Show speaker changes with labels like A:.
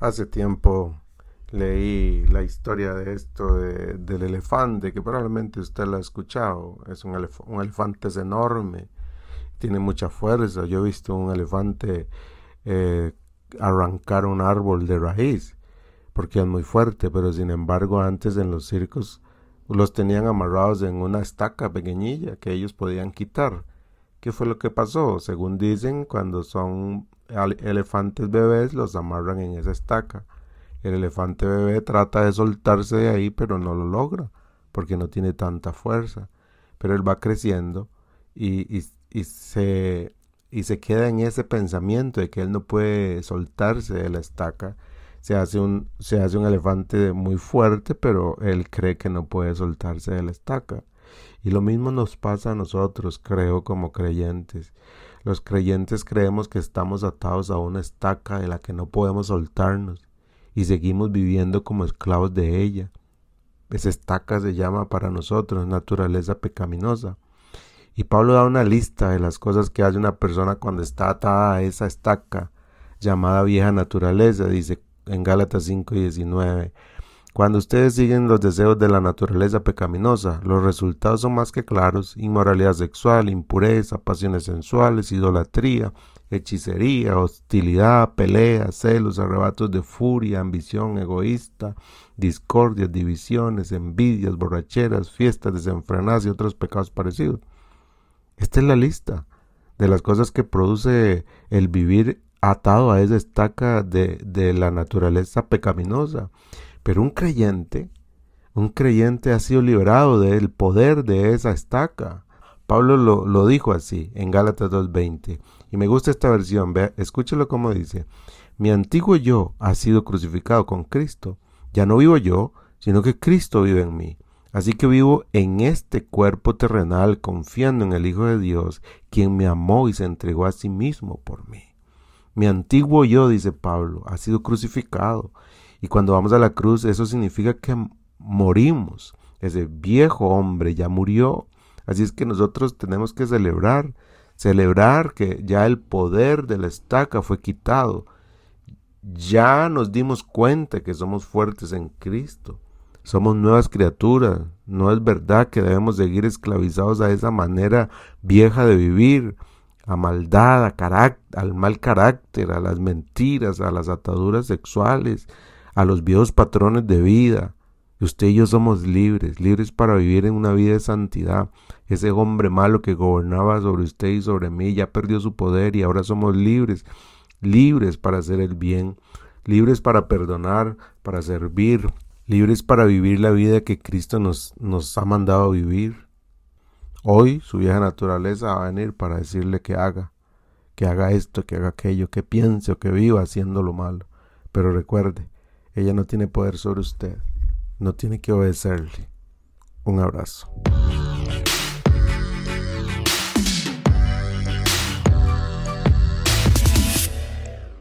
A: Hace tiempo leí la historia de esto del elefante, que probablemente usted lo ha escuchado. Es un, un elefante es enorme, tiene mucha fuerza. Yo he visto un elefante eh, arrancar un árbol de raíz, porque es muy fuerte, pero sin embargo antes en los circos los tenían amarrados en una estaca pequeñilla que ellos podían quitar. ¿Qué fue lo que pasó? Según dicen, cuando son elefantes bebés, los amarran en esa estaca. El elefante bebé trata de soltarse de ahí, pero no lo logra, porque no tiene tanta fuerza. Pero él va creciendo y, y, se, y se queda en ese pensamiento de que él no puede soltarse de la estaca. Se hace, un, se hace un elefante muy fuerte, pero él cree que no puede soltarse de la estaca. Y lo mismo nos pasa a nosotros, creo, como creyentes. Los creyentes creemos que estamos atados a una estaca de la que no podemos soltarnos y seguimos viviendo como esclavos de ella. Esa estaca se llama para nosotros naturaleza pecaminosa. Y Pablo da una lista de las cosas que hace una persona cuando está atada a esa estaca llamada vieja naturaleza, dice en Gálatas 5 y 19. Cuando ustedes siguen los deseos de la naturaleza pecaminosa, los resultados son más que claros, inmoralidad sexual, impureza, pasiones sensuales, idolatría, hechicería, hostilidad, peleas, celos, arrebatos de furia, ambición egoísta, discordias, divisiones, envidias, borracheras, fiestas desenfrenadas y otros pecados parecidos. Esta es la lista de las cosas que produce el vivir atado a esa estaca de, de la naturaleza pecaminosa. Pero un creyente, un creyente ha sido liberado del poder de esa estaca. Pablo lo, dijo así en Gálatas 2.20. Y me gusta esta versión, ve, escúchelo como dice. Mi antiguo yo ha sido crucificado con Cristo. Ya no vivo yo, sino que Cristo vive en mí. Así que vivo en este cuerpo terrenal confiando en el Hijo de Dios, quien me amó y se entregó a sí mismo por mí. Mi antiguo yo, dice Pablo, ha sido crucificado y cuando vamos a la cruz, eso significa que morimos. Ese viejo hombre ya murió. Así es que nosotros tenemos que celebrar, celebrar que ya el poder de la estaca fue quitado. Ya nos dimos cuenta que somos fuertes en Cristo. Somos nuevas criaturas. No es verdad que debemos seguir esclavizados a esa manera vieja de vivir, a maldad, a al mal carácter, a las mentiras, a las ataduras sexuales, a los viejos patrones de vida. Usted y yo somos libres, libres para vivir en una vida de santidad. Ese hombre malo que gobernaba sobre usted y sobre mí ya perdió su poder y ahora somos libres, libres para hacer el bien, libres para perdonar, para servir, libres para vivir la vida que Cristo nos, nos ha mandado vivir. Hoy su vieja naturaleza va a venir para decirle que haga, que haga esto, que haga aquello, que piense o que viva haciendo lo malo. Pero recuerde, ella no tiene poder sobre usted. No tiene que obedecerle. Un abrazo.